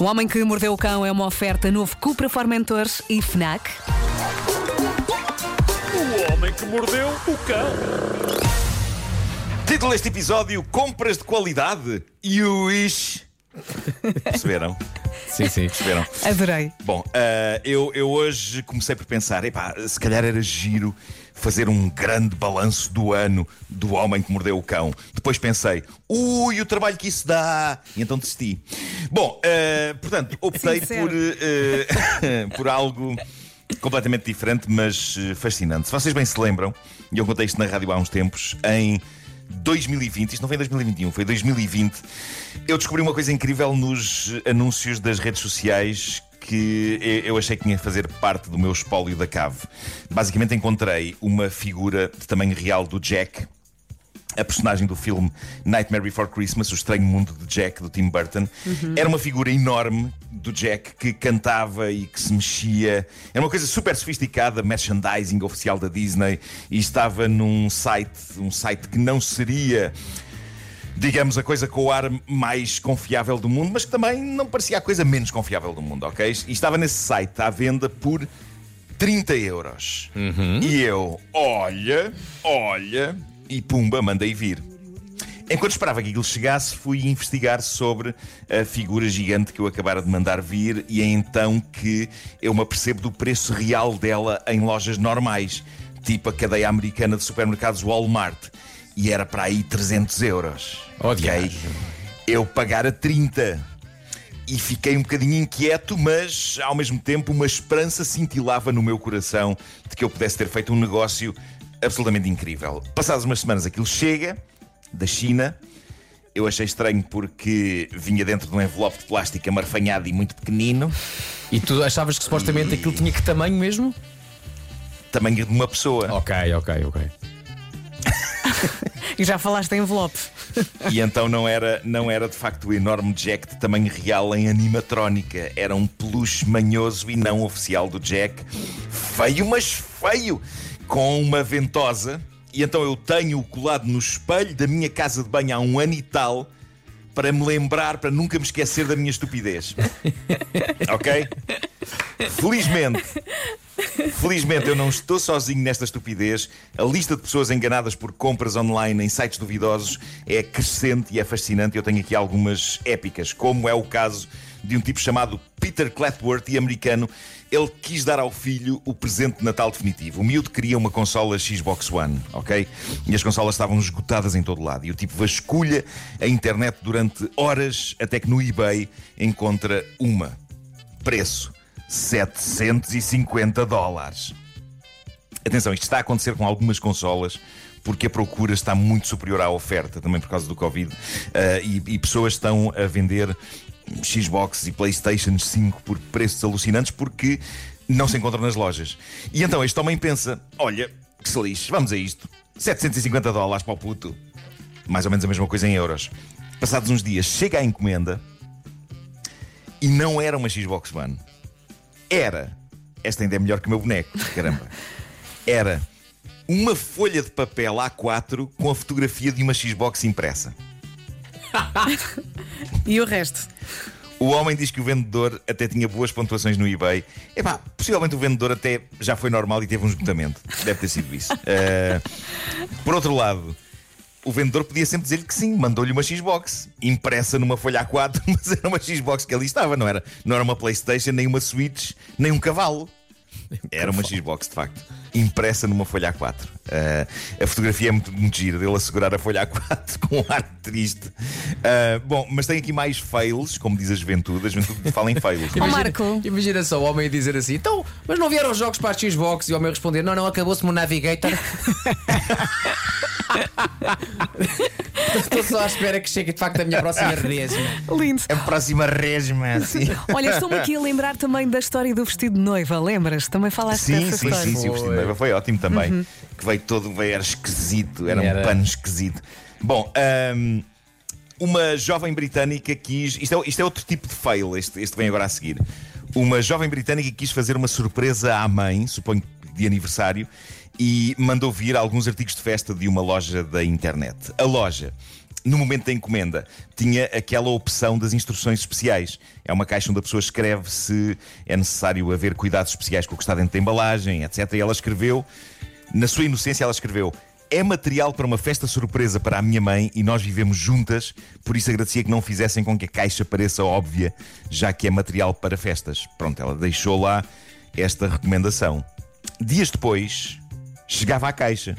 O Homem que Mordeu o Cão é uma oferta novo Cupra Formentor e FNAC. O homem que mordeu o cão. Título deste episódio: Compras de qualidade e o ish. Perceberam? Sim, sim. Perceberam? Adorei. Bom, ah, eu, eu hoje comecei por pensar: epá, se calhar era giro fazer um grande balanço do ano do homem que mordeu o cão. Depois pensei: ui, o trabalho que isso dá! E então desisti. Bom, ah, portanto, optei Sincero. por, ah, por algo completamente diferente, mas eh, fascinante. Se vocês bem se lembram, e eu contei isto na rádio há uns tempos, em 2020, isto não foi em 2021, foi em 2020, eu descobri uma coisa incrível nos anúncios das redes sociais que eu- achei que tinha que fazer parte do meu espólio da cave. Basicamente encontrei uma figura de tamanho real do Jack, a personagem do filme Nightmare Before Christmas, O Estranho Mundo de Jack, do Tim Burton, era uma figura enorme do Jack que cantava e que se mexia. Era uma coisa super sofisticada, merchandising oficial da Disney, e estava num site, um site que não seria. Digamos a coisa com o ar mais confiável do mundo, mas que também não parecia a coisa menos confiável do mundo, ok? E estava nesse site à venda por 30 euros. E eu, olha, olha, e pumba, mandei vir. Enquanto esperava que aquilo chegasse, fui investigar sobre a figura gigante que eu acabara de mandar vir e é então que eu me apercebo do preço real dela em lojas normais, tipo a cadeia americana de supermercados Walmart. E era para aí 300 euros. Oh, ok? Eu pagara 30 e fiquei um bocadinho inquieto, mas ao mesmo tempo uma esperança cintilava no meu coração de que eu pudesse ter feito um negócio absolutamente incrível. Passadas umas semanas aquilo chega da China. Eu achei estranho porque vinha dentro de um envelope de plástico amarfanhado e muito pequenino, E tu achavas que supostamente aquilo tinha que tamanho mesmo? tamanho de uma pessoa. Ok, ok, ok. E já falaste em envelope. E então não era, não era de facto o enorme Jack de tamanho real em animatrónica. Era um peluche manhoso e não oficial do Jack. Feio, mas feio! Com uma ventosa. E então eu tenho-o colado no espelho da minha casa de banho há um ano e tal. Para me lembrar, para nunca me esquecer da minha estupidez. ok? Felizmente, Felizmente eu não estou sozinho nesta estupidez. A lista de pessoas enganadas por compras online em sites duvidosos é crescente e é fascinante. Eu tenho aqui algumas épicas, como é o caso de um tipo chamado Peter Cletworth e americano. Ele quis dar ao filho o presente de Natal definitivo. O miúdo queria uma consola Xbox One, ok? E as consolas estavam esgotadas em todo lado. E o tipo vasculha a internet durante horas até que no eBay encontra uma. Preço: 750 dólares. Atenção, isto está a acontecer com algumas consolas porque a procura está muito superior à oferta, também por causa do Covid. Ah, e, e pessoas estão a vender Xbox e PlayStation 5 por preços alucinantes porque não se encontram nas lojas. E então este homem pensa: olha, que se lixe, vamos a isto. 750 dólares para o puto. Mais ou menos a mesma coisa em euros. Passados uns dias, chega a encomenda e não era uma Xbox One. Era. Esta ainda é melhor que o meu boneco, caramba. Era uma folha de papel A4 com a fotografia de uma Xbox impressa. E o resto? O homem diz que o vendedor até tinha boas pontuações no eBay. Epá, possivelmente o vendedor até já foi normal e teve um esgotamento. Deve ter sido isso. Eh, por outro lado, o vendedor podia sempre dizer-lhe que sim, mandou-lhe uma Xbox, impressa numa folha A4, mas era uma Xbox que ali estava, não era, não era uma Playstation, nem uma Switch, nem um cavalo. Era uma Xbox, de facto, impressa numa folha A4. Eh, a fotografia é muito, muito gira dele a segurar a folha A4 com um ar triste. Eh, bom, mas tem aqui mais fails, como diz a juventude. A juventude fala em fails. Ó, Marco. imagina só o homem a dizer assim: então, mas não vieram os jogos para a Xbox? E o homem a responder: não, não, acabou-se o Navigator. Estou só à espera que chegue de facto a minha próxima resma. Lindo. A próxima resma, assim. Olha, estou-me aqui a lembrar também da história do vestido de noiva, lembras? Também falaste Sim, dessa sim, história. sim, sim, o vestido de noiva foi ótimo também. Que veio todo, veio, era esquisito, era, Era. um pano esquisito. Bom, ahm, uma jovem britânica quis. Isto é, isto é outro tipo de fail, este, este vem agora a seguir. Uma jovem britânica quis fazer uma surpresa à mãe, suponho que de aniversário, e mandou vir alguns artigos de festa de uma loja da internet. A loja no momento da encomenda, tinha aquela opção das instruções especiais. É uma caixa onde a pessoa escreve se é necessário haver cuidados especiais com o que está dentro da embalagem, etc. E ela escreveu, na sua inocência, ela escreveu: é material para uma festa surpresa para a minha mãe e nós vivemos juntas, por isso agradecia que não fizessem com que a caixa pareça óbvia, já que é material para festas. Pronto, ela deixou lá esta recomendação. Dias depois, chegava a caixa.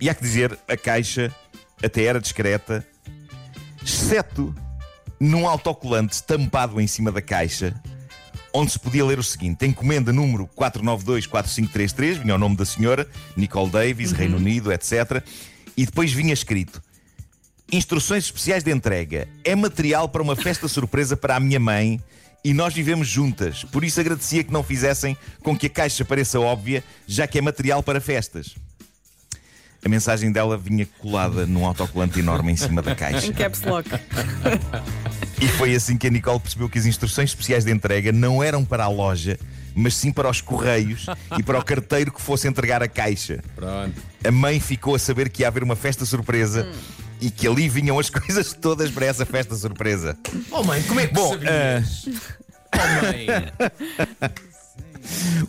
E há que dizer, a caixa até era discreta, exceto num autocolante estampado em cima da caixa, onde se podia ler o seguinte: encomenda número 4924533, vinha o nome da senhora, Nicole Davis, uhum. Reino Unido, etc. E depois vinha escrito: Instruções especiais de entrega. É material para uma festa surpresa para a minha mãe e nós vivemos juntas. Por isso agradecia que não fizessem com que a caixa pareça óbvia, já que é material para festas. A mensagem dela vinha colada num autocolante enorme em cima da caixa. Em caps lock. E foi assim que a Nicole percebeu que as instruções especiais de entrega não eram para a loja, mas sim para os correios e para o carteiro que fosse entregar a caixa. Pronto. A mãe ficou a saber que ia haver uma festa surpresa. Hum. E que ali vinham as coisas todas para essa festa surpresa. Oh mãe, como é que Bom, sabias? Uh... Oh.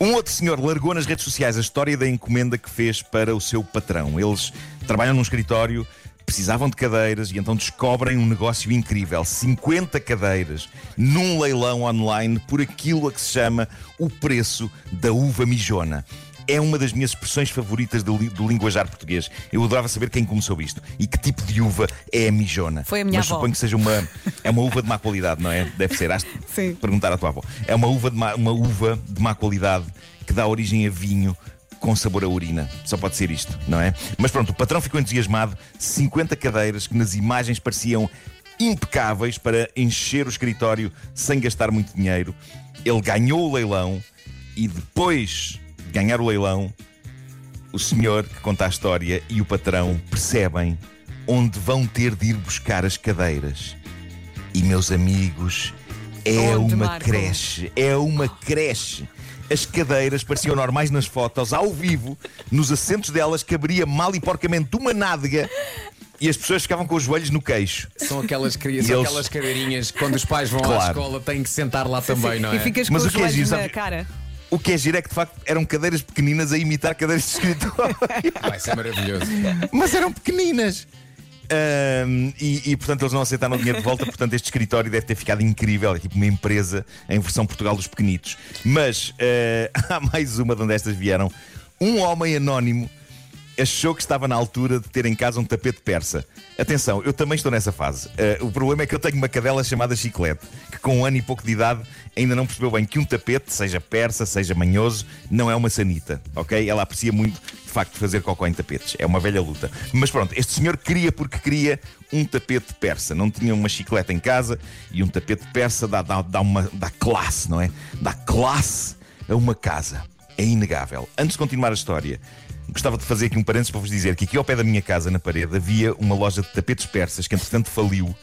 Um outro senhor largou nas redes sociais a história da encomenda que fez para o seu patrão. Eles trabalham num escritório, precisavam de cadeiras e então descobrem um negócio incrível: 50 cadeiras num leilão online por aquilo a que se chama o preço da uva mijona é uma das minhas expressões favoritas do, do, linguajar português. Eu adorava saber quem começou isto e que tipo de uva é a mijona. Foi a minha Mas avó. suponho que seja uma. É uma uva de má qualidade, não é? Deve ser. Has de perguntar à tua avó. É uma uva, de má, uma uva de má qualidade que dá origem a vinho com sabor a urina. Só pode ser isto, não é? Mas pronto, o patrão ficou entusiasmado. 50 cadeiras que nas imagens pareciam impecáveis para encher o escritório sem gastar muito dinheiro. Ele ganhou o leilão e depois ganhar o leilão, o senhor que conta a história e o patrão percebem onde vão ter de ir buscar as cadeiras. E, meus amigos, é onde, uma Marco? creche. É uma creche. As cadeiras pareciam normais nas fotos, ao vivo, nos assentos delas caberia mal e porcamente uma nádega e as pessoas ficavam com os joelhos no queixo. São aquelas, crianças, são eles... aquelas cadeirinhas que quando os pais vão claro. à escola têm que sentar lá também, não é? E ficas com Mas os o que é joelhos na cara. O que é giro é que de facto eram cadeiras pequeninas a imitar cadeiras de escritório. Vai ser maravilhoso. Mas eram pequeninas. Um, e, e, portanto eles não aceitaram o dinheiro de volta, portanto este escritório deve ter ficado incrível, é tipo uma empresa em versão Portugal dos pequenitos. Mas uh, há mais uma de onde estas vieram. Um homem anónimo achou que estava na altura de ter em casa um tapete persa. Atenção, eu também estou nessa fase. Uh, o problema é que eu tenho uma cadela chamada Chiclete, que com um ano e pouco de idade ainda não percebeu bem que um tapete, seja persa, seja manhoso, não é uma sanita, ok? Ela aprecia muito, de facto, fazer cocó em tapetes. É uma velha luta. Mas pronto, este senhor queria porque queria um tapete persa. Não tinha uma chiclete em casa e um tapete persa dá, dá, dá, uma, dá classe, não é? Dá classe a uma casa. É inegável. Antes de continuar a história, Gostava de fazer aqui um parênteses para vos dizer que aqui ao pé da minha casa, na parede, havia uma loja de tapetes persas que entretanto faliu,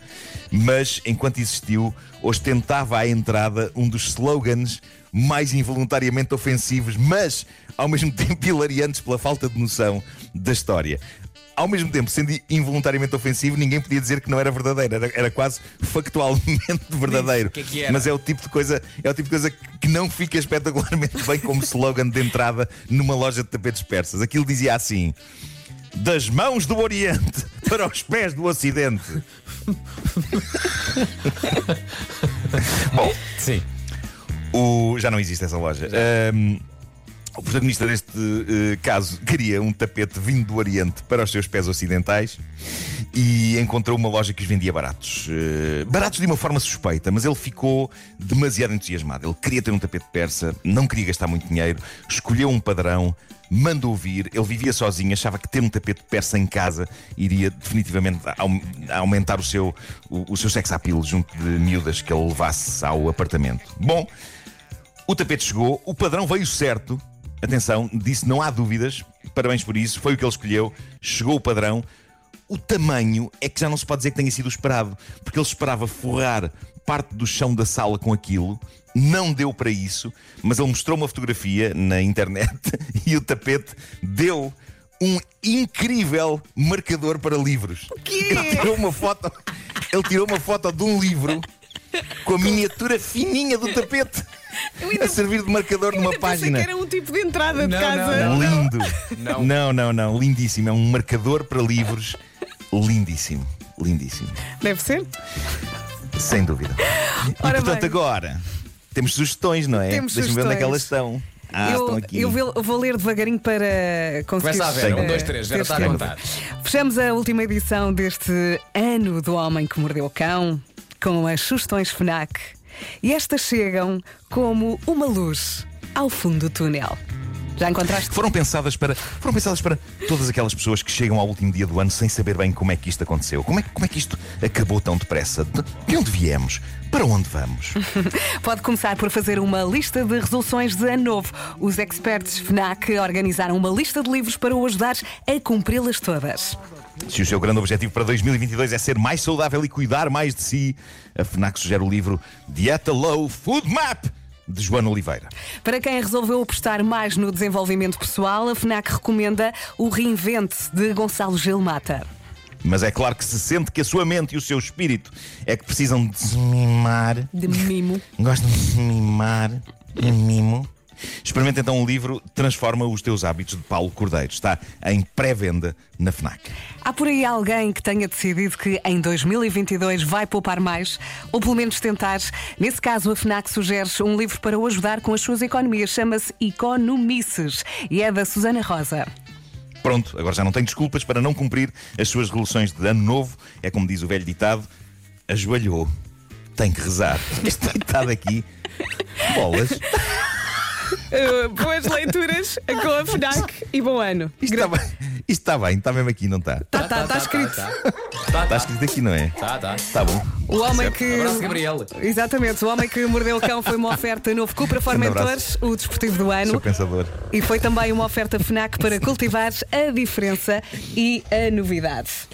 mas enquanto existiu, ostentava à entrada um dos slogans mais involuntariamente ofensivos, mas ao mesmo tempo hilariantes pela falta de noção da história ao mesmo tempo, sendo involuntariamente ofensivo, ninguém podia dizer que não era verdadeiro. Era, era quase factualmente verdadeiro. Que é que Mas é o tipo de coisa, é o tipo de coisa que não fica espetacularmente bem como slogan de entrada numa loja de tapetes persas. Aquilo dizia assim: das mãos do Oriente para os pés do Ocidente. Bom, sim. O... Já não existe essa loja. Um, o protagonista deste uh, caso queria um tapete vindo do Oriente para os seus pés ocidentais e encontrou uma loja que os vendia baratos. Uh, baratos de uma forma suspeita, mas ele ficou demasiado entusiasmado. Ele queria ter um tapete persa, não queria gastar muito dinheiro, escolheu um padrão, mandou vir. Ele vivia sozinho, achava que ter um tapete persa em casa iria definitivamente aumentar o seu, o, o seu sex appeal junto de miúdas que ele levasse ao apartamento. Bom. O tapete chegou, o padrão veio certo, Atenção, disse não há dúvidas, parabéns por isso, foi o que ele escolheu, chegou o padrão. O tamanho é que já não se pode dizer que tenha sido esperado, porque ele esperava forrar parte do chão da sala com aquilo, não deu para isso, mas ele mostrou uma fotografia na internet e o tapete deu um incrível marcador para livros. Ele tirou uma foto, ele tirou uma foto de um livro com a miniatura fininha do tapete a servir de marcador numa página. que era um tipo de entrada de Não, casa. não, não. Lindo. Não. não, não, não. Lindíssimo. É um marcador para livros. Lindíssimo. Lindíssimo. Deve ser? Sem dúvida. Ora e portanto, bem. agora temos sugestões, não é? Temos Deixa-me ver onde é que elas estão. Ah, estão eu, aqui. eu vou, ler devagarinho para conseguir. Começa a ver. Um, dois, três. Vera ter está a contar. Fechamos a última edição deste ano do Homem que Mordeu o Cão com as sugestões FNAC. E estas chegam como uma luz ao fundo do túnel. Já encontraste? Foram pensadas para foram pensadas para todas aquelas pessoas que chegam ao último dia do ano sem saber bem como é que isto aconteceu. Como é, que- como é que isto acabou tão depressa? De, de onde viemos? Para onde vamos? Pode começar por fazer uma lista de resoluções de ano novo. Os experts FNAC organizaram uma lista de livros para o ajudar a cumpri-las todas. Se o seu grande objetivo para 2022 é ser mais saudável e cuidar mais de si, a FNAC sugere o livro Dieta Low Food Map de Joana Oliveira. Para quem resolveu apostar mais no desenvolvimento pessoal, a FNAC recomenda o Reinvente de Gonçalo Gilmata. Mas é claro que se sente que a sua mente e o seu espírito é que precisam de se mimar. De mimo. Gostam de se mimar. De mimo. Experimenta então o livro Transforma os Teus Hábitos de Paulo Cordeiro. Está em pré-venda na FNAC. Há por aí alguém que tenha decidido que em 2022 vai poupar mais, ou pelo menos tentar. Nesse caso, a FNAC sugere um livro para o ajudar com as suas economias. Chama-se Economices e é da Susana Rosa. Pronto, agora já não tem desculpas para não cumprir as suas resoluções de ano novo. É como diz o velho ditado: ajoelhou, tem que rezar. Este ditado aqui, bolas. Uh, boas leituras com a FNAC e bom ano. Isto está bem, isto está bem, está mesmo aqui, não está? Tá, tá, tá escrito. Tá, tá. Está escrito aqui, não é? Tá, tá. Está bom. O homem Certo. que. Abraço, Gabriel. Exatamente, o homem que mordeu o cão foi uma oferta novo Cupra Formentores, o desportivo do ano. pensador. E foi também uma oferta FNAC para cultivar a diferença e a novidade.